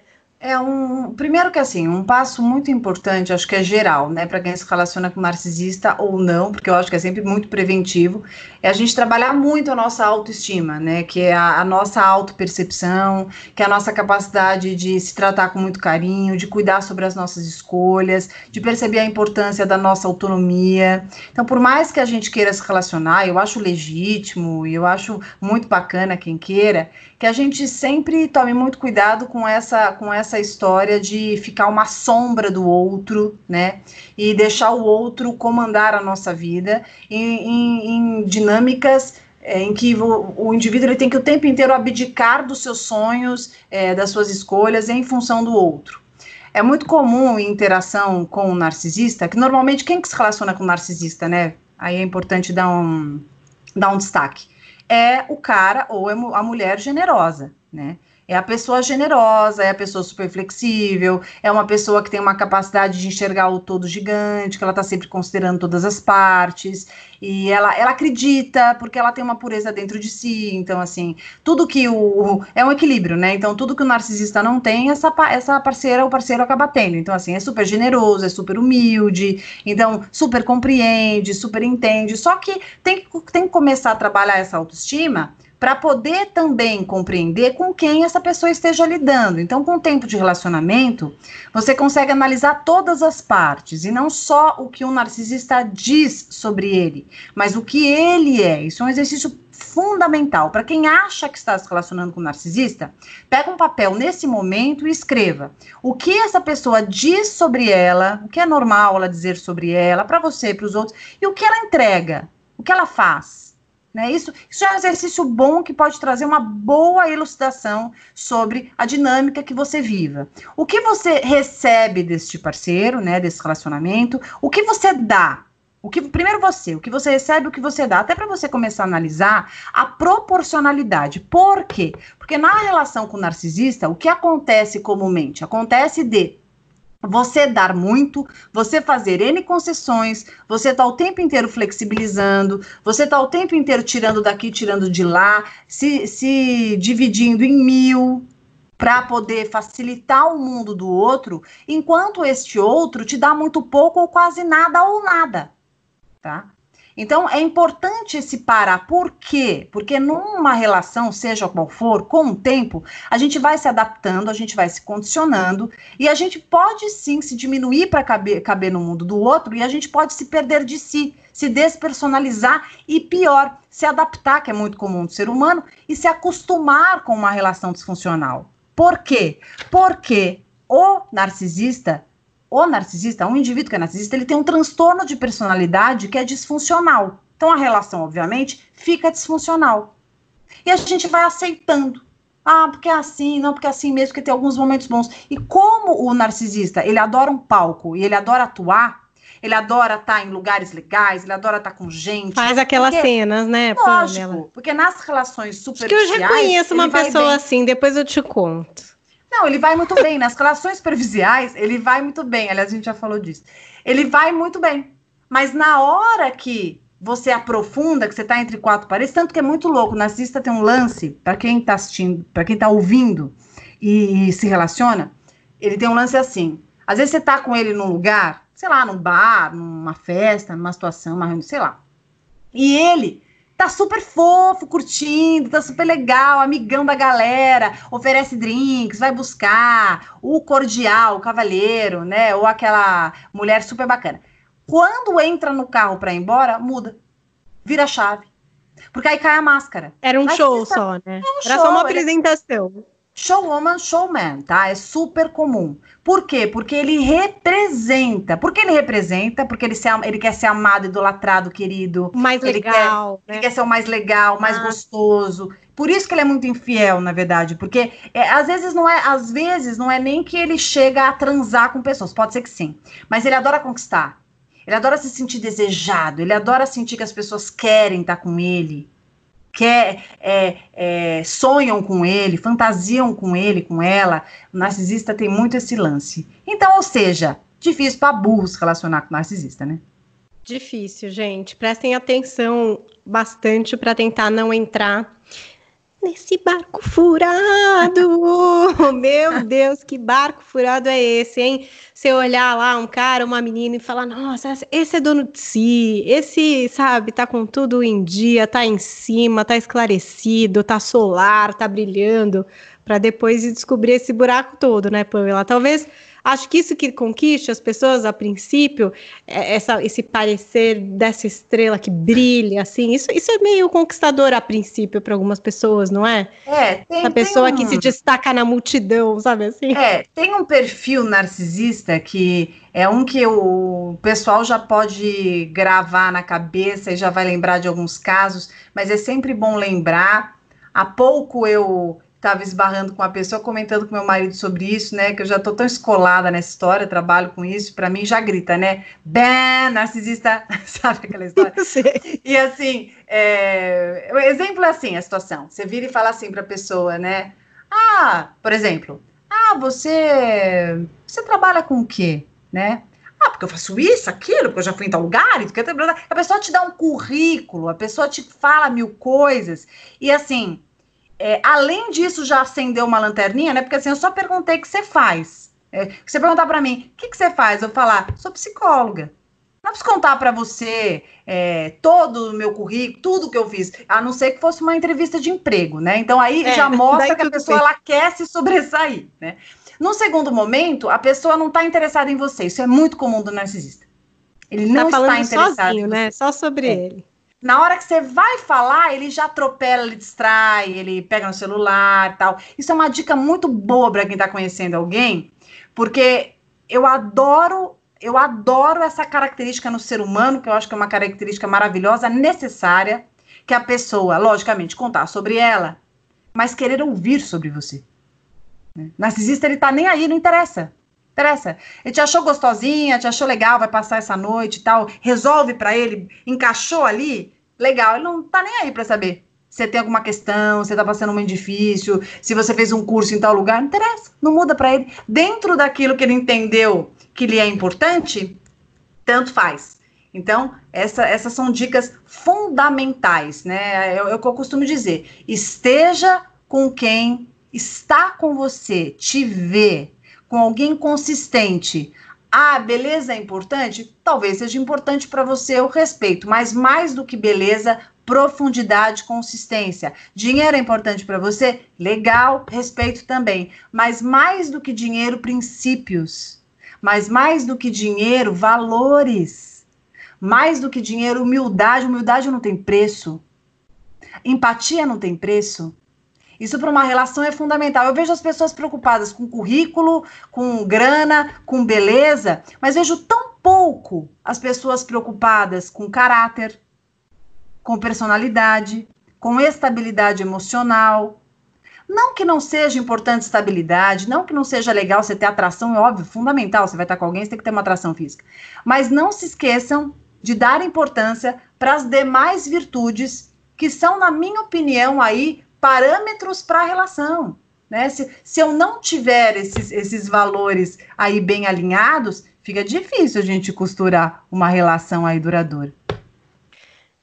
C: É um. Primeiro que assim, um passo muito importante, acho que é geral, né, para quem se relaciona com narcisista ou não, porque eu acho que é sempre muito preventivo, é a gente trabalhar muito a nossa autoestima, né, que é a, a nossa autopercepção, que é a nossa capacidade de se tratar com muito carinho, de cuidar sobre as nossas escolhas, de perceber a importância da nossa autonomia. Então, por mais que a gente queira se relacionar, eu acho legítimo e eu acho muito bacana quem queira, que a gente sempre tome muito cuidado com essa com essa história de ficar uma sombra do outro, né? E deixar o outro comandar a nossa vida em, em, em dinâmicas é, em que o, o, indivíduo ele tem que o tempo inteiro abdicar dos seus sonhos, é, das suas escolhas em função do outro. É muito comum em interação com o narcisista, que normalmente quem que se relaciona com o narcisista, né? Aí é importante dar um, dar um destaque é o cara ou é a mulher generosa, né? É a pessoa generosa, é a pessoa super flexível, é uma pessoa que tem uma capacidade de enxergar o todo gigante, que ela está sempre considerando todas as partes, e ela, ela acredita, porque ela tem uma pureza dentro de si. Então, assim, tudo que o. É um equilíbrio, né? Então, tudo que o narcisista não tem, essa, essa parceira ou parceiro acaba tendo. Então, assim, é super generoso, é super humilde, então, super compreende, super entende. Só que tem, tem que começar a trabalhar essa autoestima para poder também compreender com quem essa pessoa esteja lidando. Então, com o tempo de relacionamento, você consegue analisar todas as partes e não só o que o narcisista diz sobre ele, mas o que ele é. Isso é um exercício fundamental. Para quem acha que está se relacionando com um narcisista, pega um papel nesse momento e escreva o que essa pessoa diz sobre ela, o que é normal ela dizer sobre ela, para você para os outros, e o que ela entrega, o que ela faz. Né? Isso, isso é um exercício bom que pode trazer uma boa elucidação sobre a dinâmica que você viva. O que você recebe deste parceiro, né, desse relacionamento, o que você dá. O que primeiro você, o que você recebe, o que você dá, até para você começar a analisar a proporcionalidade. Por quê? Porque na relação com o narcisista, o que acontece comumente? Acontece de você dar muito, você fazer N concessões, você tá o tempo inteiro flexibilizando, você tá o tempo inteiro tirando daqui, tirando de lá, se, se dividindo em mil para poder facilitar o mundo do outro, enquanto este outro te dá muito pouco ou quase nada ou nada, tá? Então é importante se parar. Por quê? Porque numa relação, seja qual for, com o tempo, a gente vai se adaptando, a gente vai se condicionando e a gente pode sim se diminuir para caber, caber no mundo do outro e a gente pode se perder de si, se despersonalizar e pior, se adaptar, que é muito comum do ser humano, e se acostumar com uma relação disfuncional. Por quê? Porque o narcisista o narcisista, um indivíduo que é narcisista, ele tem um transtorno de personalidade que é disfuncional. Então a relação, obviamente, fica disfuncional. E a gente vai aceitando. Ah, porque é assim, não, porque é assim mesmo, porque tem alguns momentos bons. E como o narcisista, ele adora um palco e ele adora atuar, ele adora estar tá em lugares legais, ele adora estar tá com gente.
B: Faz aquelas porque, cenas, né?
C: Lógico, Pamela? porque nas relações superficiais...
B: Acho que eu já conheço uma pessoa assim, depois eu te conto.
C: Não, ele vai muito bem. Nas relações superficiais, ele vai muito bem. Aliás, a gente já falou disso. Ele vai muito bem. Mas na hora que você aprofunda, que você está entre quatro paredes, tanto que é muito louco. O narcisista tem um lance, para quem está assistindo, para quem está ouvindo e, e, se relaciona, ele tem um lance assim. Às vezes você está com ele num lugar, sei lá, num bar, numa festa, numa situação, reunião, sei lá. E ele tá super fofo, curtindo, tá super legal, amigão da galera, oferece drinks, vai buscar o cordial, o cavalheiro, né? Ou aquela mulher super bacana. Quando entra no carro para ir embora, muda. Vira chave. Porque aí cai a máscara.
B: Era um show só, né? Um Era show, só uma apresentação.
C: Showwoman, showman, tá? É super comum. Por quê? Porque ele representa. Por que ele representa? Porque ele, se, ele quer ser amado, idolatrado, querido.
B: Mais
C: ele
B: legal.
C: Quer, né? Ele quer ser o mais legal, mais ah. gostoso. Por isso que ele é muito infiel, na verdade. Porque é, às vezes não é, às vezes não é nem que ele chega a transar com pessoas. Pode ser que sim. Mas ele adora conquistar. Ele adora se sentir desejado. Ele adora sentir que as pessoas querem estar com ele quer, é, é, sonham com ele, fantasiam com ele, com ela. O narcisista tem muito esse lance. Então, ou seja, difícil para burros relacionar com o narcisista, né?
B: Difícil, gente. Prestem atenção bastante para tentar não entrar nesse barco furado. <laughs> Meu Deus, que barco furado é esse, hein? Você olhar lá um cara, uma menina e falar: "Nossa, esse é dono de si. Esse, sabe, tá com tudo em dia, tá em cima, tá esclarecido, tá solar, tá brilhando", para depois descobrir esse buraco todo, né, Pamela? Talvez Acho que isso que conquiste as pessoas a princípio, é essa, esse parecer dessa estrela que brilha, assim, isso, isso é meio conquistador a princípio para algumas pessoas, não é?
C: É,
B: tem. A pessoa tem um... que se destaca na multidão, sabe assim?
C: É, tem um perfil narcisista que é um que o pessoal já pode gravar na cabeça e já vai lembrar de alguns casos, mas é sempre bom lembrar. Há pouco eu estava esbarrando com a pessoa, comentando com meu marido sobre isso, né? Que eu já tô tão escolada nessa história, trabalho com isso, para mim já grita, né? Bem, narcisista, <laughs> sabe aquela história? <laughs> e assim, é, o exemplo é assim, a situação. Você vira e fala assim para a pessoa, né? Ah, por exemplo, ah, você, você trabalha com o quê, né? Ah, porque eu faço isso, aquilo, porque eu já fui em tal lugar. A pessoa te dá um currículo, a pessoa te fala mil coisas. E assim, é, além disso, já acendeu uma lanterninha, né? Porque assim, eu só perguntei o que você faz. É, você perguntar para mim, o que, que você faz? Eu falar, sou psicóloga. Não preciso contar para você é, todo o meu currículo, tudo que eu fiz, a não ser que fosse uma entrevista de emprego, né? Então aí é, já mostra que a pessoa ela quer se sobressair, né? No segundo momento, a pessoa não está interessada em você. Isso é muito comum do narcisista. Ele tá não tá está interessado sozinho,
B: né? Só sobre é. ele.
C: Na hora que você vai falar, ele já atropela, ele distrai, ele pega no celular tal. Isso é uma dica muito boa para quem está conhecendo alguém, porque eu adoro, eu adoro essa característica no ser humano, que eu acho que é uma característica maravilhosa, necessária, que a pessoa, logicamente, contar sobre ela, mas querer ouvir sobre você. Narcisista, ele tá nem aí, não interessa. Interessa. Ele te achou gostosinha, te achou legal, vai passar essa noite e tal, resolve para ele, encaixou ali, legal. Ele não tá nem aí para saber se tem alguma questão, se tá passando um momento difícil, se você fez um curso em tal lugar, não interessa, não muda para ele. Dentro daquilo que ele entendeu que lhe é importante, tanto faz. Então, essa, essas são dicas fundamentais, né? É, o que eu costumo dizer. Esteja com quem está com você, te vê, com alguém consistente, Ah, beleza é importante? Talvez seja importante para você o respeito, mas mais do que beleza, profundidade, consistência. Dinheiro é importante para você? Legal, respeito também. Mas mais do que dinheiro, princípios. Mas mais do que dinheiro, valores. Mais do que dinheiro, humildade. Humildade não tem preço. Empatia não tem preço. Isso para uma relação é fundamental. Eu vejo as pessoas preocupadas com currículo, com grana, com beleza, mas vejo tão pouco as pessoas preocupadas com caráter, com personalidade, com estabilidade emocional. Não que não seja importante estabilidade, não que não seja legal você ter atração, é óbvio, fundamental. Você vai estar com alguém, você tem que ter uma atração física. Mas não se esqueçam de dar importância para as demais virtudes que são, na minha opinião, aí parâmetros para a relação. Né? Se, se eu não tiver esses, esses valores aí bem alinhados, fica difícil a gente costurar uma relação aí duradoura.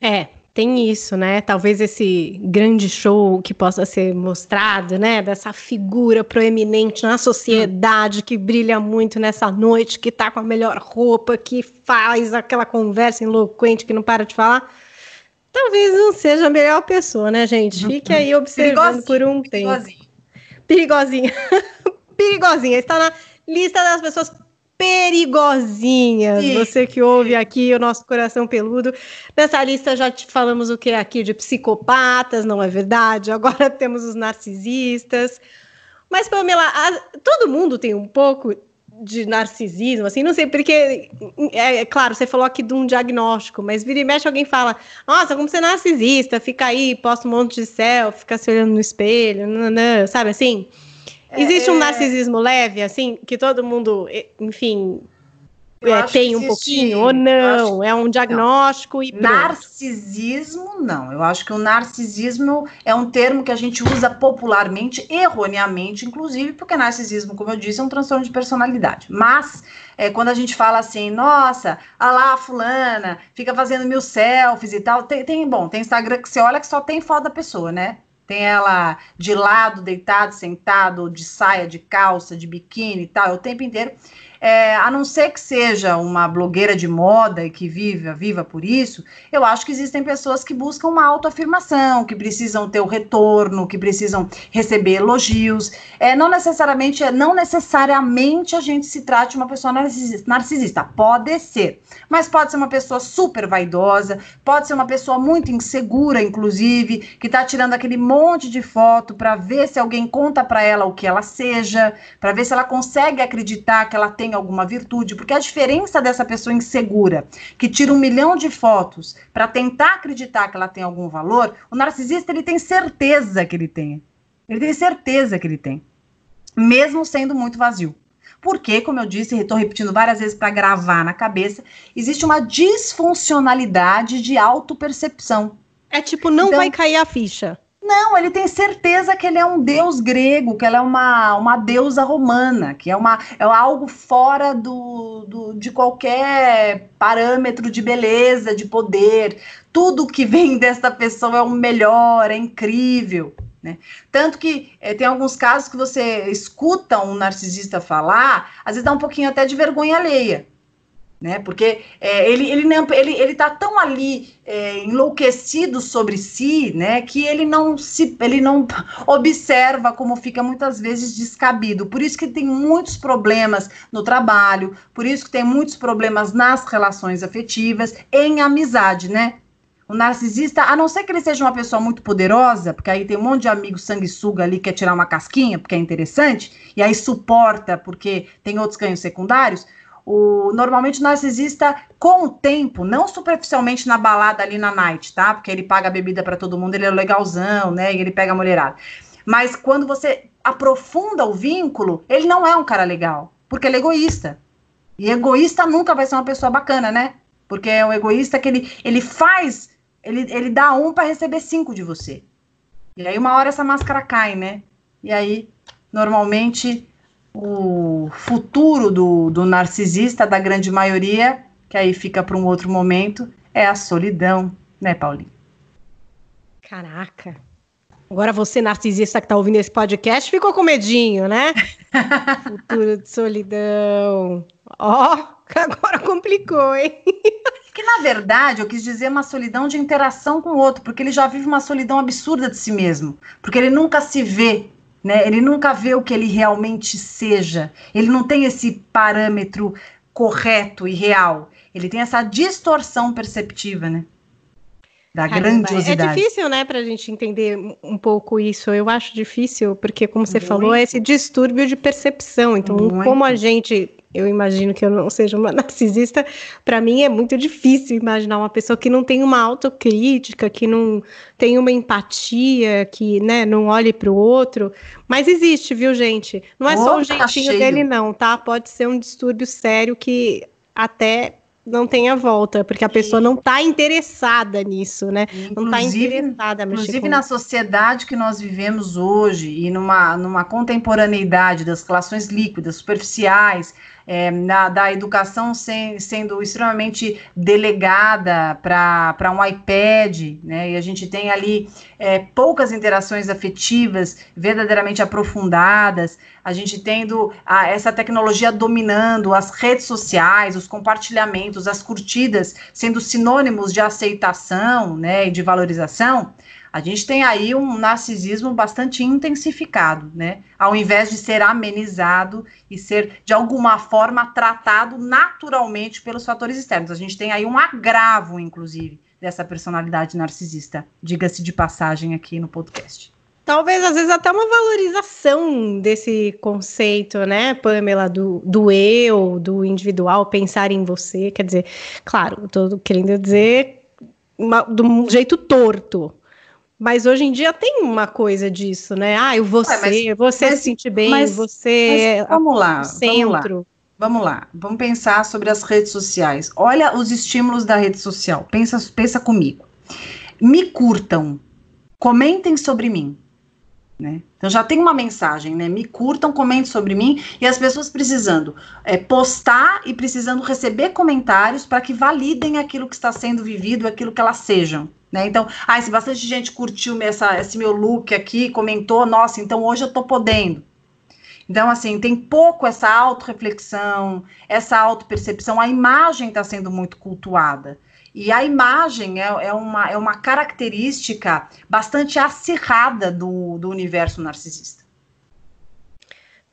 B: É, tem isso, né? Talvez esse grande show que possa ser mostrado, né? Dessa figura proeminente na sociedade que brilha muito nessa noite, que tá com a melhor roupa, que faz aquela conversa eloquente que não para de falar talvez não seja a melhor pessoa, né, gente? Fique aí observando por um tempo. Perigosinha. perigosinha. <laughs> Está na lista das pessoas perigosinhas. Sim. Você que ouve aqui o nosso coração peludo. Nessa lista já te falamos o que é aqui de psicopatas, não é verdade? Agora <laughs> temos os narcisistas. Mas, Pamela, a, todo mundo tem um pouco de narcisismo, assim, não sei, porque, é, é, claro, você falou aqui de um diagnóstico, mas vira e mexe alguém fala, nossa, como você é narcisista, fica aí, posta um monte de céu, fica se olhando no espelho, nananã, sabe assim? É, Existe é, um narcisismo leve, assim, que todo mundo, enfim, é, tem um pouquinho ou não? É um diagnóstico não. e
C: pronto. Narcisismo, não. Eu acho que o narcisismo é um termo que a gente usa popularmente, erroneamente, inclusive, porque narcisismo, como eu disse, é um transtorno de personalidade. Mas, é, quando a gente fala assim, nossa, a lá, fulana, fica fazendo mil selfies e tal, tem, tem, bom, tem Instagram que você olha que só tem foto da pessoa, né? Tem ela de lado, deitado, sentado, de saia, de calça, de biquíni e tal, é o tempo inteiro. É, a não ser que seja uma blogueira de moda e que viva, viva por isso, eu acho que existem pessoas que buscam uma autoafirmação, que precisam ter o retorno, que precisam receber elogios. É, não necessariamente, não necessariamente a gente se trate de uma pessoa narcisista. Pode ser, mas pode ser uma pessoa super vaidosa, pode ser uma pessoa muito insegura, inclusive, que está tirando aquele monte de foto para ver se alguém conta para ela o que ela seja, para ver se ela consegue acreditar que ela tem tem alguma virtude, porque a diferença dessa pessoa insegura, que tira um milhão de fotos para tentar acreditar que ela tem algum valor, o narcisista ele tem certeza que ele tem. Ele tem certeza que ele tem, mesmo sendo muito vazio. Porque, como eu disse, e estou repetindo várias vezes para gravar na cabeça, existe uma disfuncionalidade de autopercepção.
B: É tipo, não então, vai cair a ficha.
C: Não, ele tem certeza que ele é um deus grego, que ela é uma, uma deusa romana, que é, uma, é algo fora do, do, de qualquer parâmetro de beleza, de poder. Tudo que vem <laughs> dessa pessoa é o melhor, é incrível. Né? Tanto que é, tem alguns casos que você escuta um narcisista falar, às vezes dá um pouquinho até de vergonha alheia né? Porque é, ele, ele, não, ele, ele tá tão ali é, enlouquecido sobre si, né? Que ele não se ele não <laughs> observa como fica muitas vezes descabido. Por isso que tem muitos problemas no trabalho, por isso que tem muitos problemas nas relações afetivas, em amizade, né? O narcisista, a não ser que ele seja uma pessoa muito poderosa, porque aí tem um monte de amigo sanguessuga ali que quer tirar uma casquinha, porque é interessante, e aí suporta porque tem outros ganhos secundários o, normalmente o narcisista, com o tempo, não superficialmente na balada ali na night, tá? Porque ele paga a bebida para todo mundo, ele é legalzão, né? E ele pega a mulherada. Mas quando você aprofunda o vínculo, ele não é um cara legal, porque ele é egoísta. E egoísta nunca vai ser uma pessoa bacana, né? Porque é um egoísta que ele, ele faz, ele, ele dá um para receber cinco de você. E aí uma hora essa máscara cai, né? E aí, normalmente, o futuro do, do narcisista, da grande maioria, que aí fica para um outro momento, é a solidão, né, Paulinho?
B: Caraca. Agora você, narcisista que está ouvindo esse podcast, ficou com medinho, né? <laughs> Futuro de solidão. Ó, oh, <laughs> agora complicou, hein?
C: Que na verdade eu quis dizer uma solidão de interação com o outro, porque ele já vive uma solidão absurda de si mesmo, porque ele nunca se vê, né? Ele nunca vê o que ele realmente seja. Ele não tem esse parâmetro correto e real. Ele tem essa distorção perceptiva, né? da Caramba, grandiosidade.
B: É difícil, né, para a gente entender um pouco isso. Eu acho difícil, porque, como você Muito. falou, é esse distúrbio de percepção. Então, Muito. como a gente. Eu imagino que eu não seja uma <laughs> narcisista, para mim é muito difícil imaginar uma pessoa que não tem uma autocrítica, que não tem uma empatia, que né, não olhe para o outro. Mas existe, viu, gente? Não é só o jeitinho dele, não, tá? Pode ser um distúrbio sério que até não tenha volta, porque a pessoa não está interessada nisso, né?
C: Inclusive, não está interessada Inclusive na sociedade que nós vivemos hoje e numa, numa contemporaneidade das relações líquidas, superficiais, é, na, da educação sem, sendo extremamente delegada para um iPad, né? E a gente tem ali é, poucas interações afetivas verdadeiramente aprofundadas, a gente tendo a, essa tecnologia dominando as redes sociais, os compartilhamentos, as curtidas sendo sinônimos de aceitação, né, e de valorização a gente tem aí um narcisismo bastante intensificado, né? Ao invés de ser amenizado e ser, de alguma forma, tratado naturalmente pelos fatores externos. A gente tem aí um agravo, inclusive, dessa personalidade narcisista. Diga-se de passagem aqui no podcast.
B: Talvez, às vezes, até uma valorização desse conceito, né, Pamela, do, do eu, do individual, pensar em você. Quer dizer, claro, estou querendo dizer uma, de um jeito torto, mas hoje em dia tem uma coisa disso, né? Ah, eu você, mas, você mas, se sentir bem, mas, você
C: mas vamos lá, centro. Vamos lá, vamos lá, vamos pensar sobre as redes sociais. Olha os estímulos da rede social. Pensa, pensa comigo. Me curtam, comentem sobre mim. Né? Então já tem uma mensagem, né? Me curtam, comentem sobre mim e as pessoas precisando é, postar e precisando receber comentários para que validem aquilo que está sendo vivido, aquilo que elas sejam. Né? Então, ah, se bastante gente curtiu essa, esse meu look aqui, comentou, nossa, então hoje eu tô podendo. Então, assim, tem pouco essa autorreflexão, essa autopercepção, a imagem está sendo muito cultuada. E a imagem é, é, uma, é uma característica bastante acirrada do, do universo narcisista.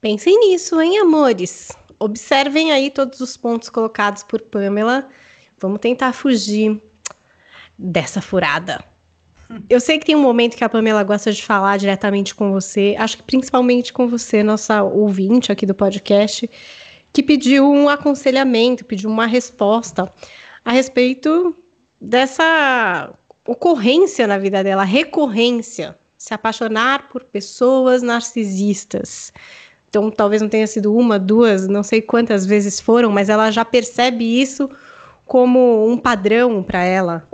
B: Pensem nisso, hein, amores? Observem aí todos os pontos colocados por Pamela. Vamos tentar fugir dessa furada. Eu sei que tem um momento que a Pamela gosta de falar diretamente com você, acho que principalmente com você, nossa ouvinte aqui do podcast, que pediu um aconselhamento, pediu uma resposta a respeito dessa ocorrência na vida dela, recorrência, se apaixonar por pessoas narcisistas. Então, talvez não tenha sido uma, duas, não sei quantas vezes foram, mas ela já percebe isso como um padrão para ela.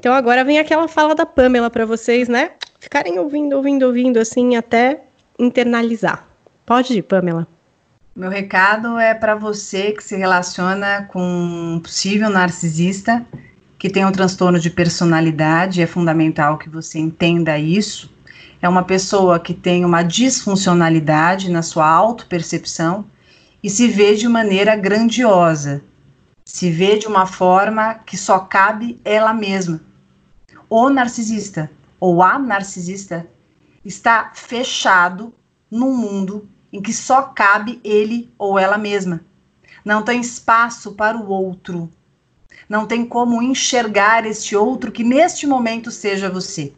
B: Então agora vem aquela fala da Pamela para vocês, né? Ficarem ouvindo, ouvindo, ouvindo, assim, até internalizar. Pode ir, Pamela.
C: Meu recado é para você que se relaciona com um possível narcisista que tem um transtorno de personalidade, é fundamental que você entenda isso. É uma pessoa que tem uma disfuncionalidade na sua autopercepção e se vê de maneira grandiosa, se vê de uma forma que só cabe ela mesma o narcisista ou a narcisista está fechado num mundo em que só cabe ele ou ela mesma. Não tem espaço para o outro. Não tem como enxergar este outro que neste momento seja você.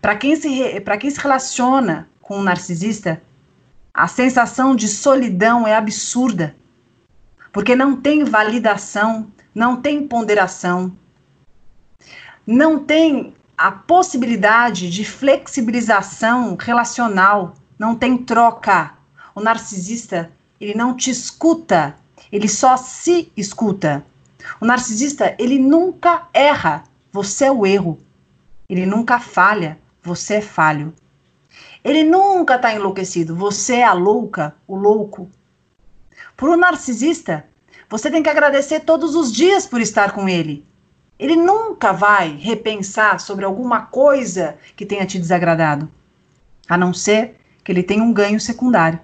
C: Para quem, se quem se relaciona com um narcisista, a sensação de solidão é absurda, porque não tem validação, não tem ponderação, não tem a possibilidade de flexibilização relacional, não tem troca. O narcisista, ele não te escuta, ele só se escuta. O narcisista, ele nunca erra, você é o erro. Ele nunca falha, você é falho. Ele nunca está enlouquecido, você é a louca, o louco. Para o narcisista, você tem que agradecer todos os dias por estar com ele Ele nunca vai repensar sobre alguma coisa que tenha te desagradado, a não ser que ele tenha um ganho secundário.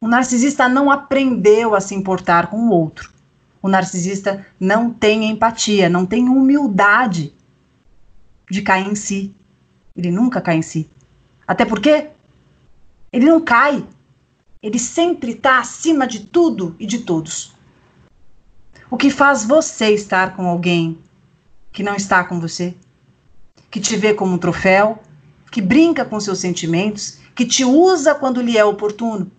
C: O narcisista não aprendeu a se importar com o outro. O narcisista não tem empatia, não tem humildade de cair em si. Ele nunca cai em si. Até porque ele não cai. Ele sempre está acima de tudo e de todos. O que faz você estar com alguém que não está com você, que te vê como um troféu, que brinca com seus sentimentos, que te usa quando lhe é oportuno.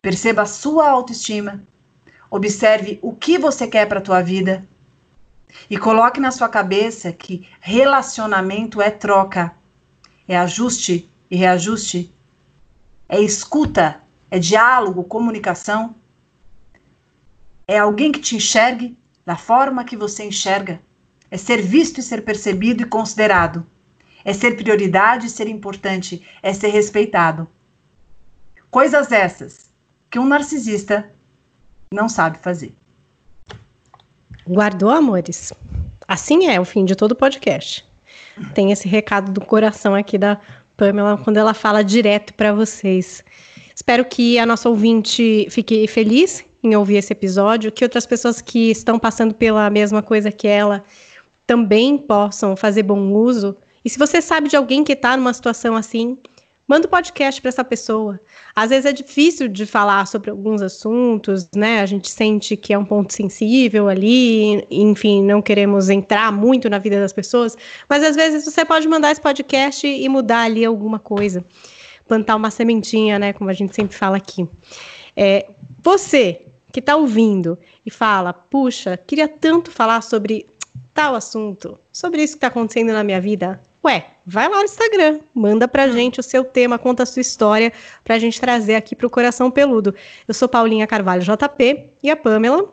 C: Perceba a sua autoestima, observe o que você quer para a tua vida e coloque na sua cabeça que relacionamento é troca, é ajuste e reajuste, é escuta, é diálogo, comunicação. É alguém que te enxergue da forma que você enxerga. É ser visto e ser percebido e considerado. É ser prioridade e ser importante. É ser respeitado. Coisas essas que um narcisista não sabe fazer.
B: Guardou, amores? Assim é o fim de todo podcast. Tem esse recado do coração aqui da Pamela quando ela fala direto para vocês. Espero que a nossa ouvinte fique feliz em ouvir esse episódio, que outras pessoas que estão passando pela mesma coisa que ela também possam fazer bom uso. E se você sabe de alguém que está numa situação assim, manda o um podcast para essa pessoa. Às vezes é difícil de falar sobre alguns assuntos, né? A gente sente que é um ponto sensível ali, enfim, não queremos entrar muito na vida das pessoas, mas às vezes você pode mandar esse podcast e mudar ali alguma coisa. Plantar uma sementinha, né? Como a gente sempre fala aqui. É, você que está ouvindo e fala, puxa, queria tanto falar sobre tal assunto, sobre isso que está acontecendo na minha vida. Ué, vai lá no Instagram, manda pra gente o seu tema, conta a sua história, pra gente trazer aqui pro Coração Peludo. Eu sou Paulinha Carvalho JP e a Pamela.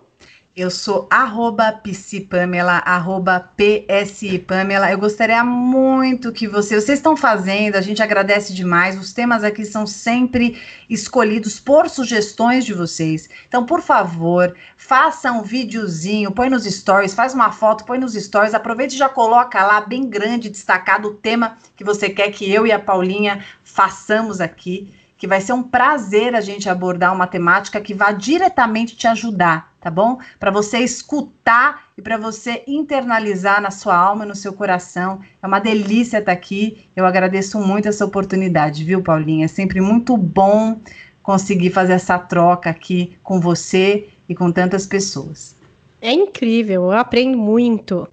C: Eu sou arroba psipamela, arroba psipamela. Eu gostaria muito que você, vocês estão fazendo, a gente agradece demais. Os temas aqui são sempre escolhidos por sugestões de vocês. Então, por favor, faça um videozinho, põe nos stories, faz uma foto, põe nos stories, aproveite e já coloca lá bem grande, destacado o tema que você quer que eu e a Paulinha façamos aqui que vai ser um prazer a gente abordar uma temática que vá diretamente te ajudar, tá bom? Para você escutar e para você internalizar na sua alma no seu coração. É uma delícia estar aqui. Eu agradeço muito essa oportunidade, viu, Paulinha? É sempre muito bom conseguir fazer essa troca aqui com você e com tantas pessoas.
B: É incrível, eu aprendo muito.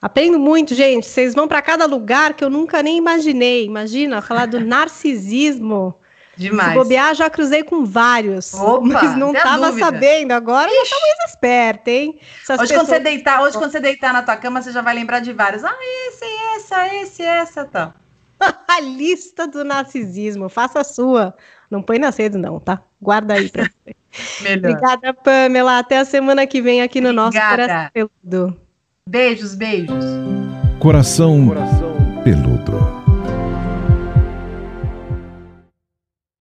B: Aprendo muito, gente. Vocês vão para cada lugar que eu nunca nem imaginei. Imagina falar do <laughs> narcisismo
C: Demais.
B: Se bobear, já cruzei com vários. Opa, mas não estava sabendo. Agora Ixi. já tá mais esperta, hein?
C: Essas hoje, pessoas... quando você deitar, hoje, quando você deitar na tua cama, você já vai lembrar de vários. Ah, esse, essa, esse, essa, tá. <laughs>
B: a lista do narcisismo. Faça a sua. Não põe na cedo, não, tá? Guarda aí pra você. <laughs> Melhor. Obrigada, Pamela. Até a semana que vem aqui no Obrigada. nosso Coração Peludo.
C: Beijos, beijos.
A: Coração, Coração Peludo.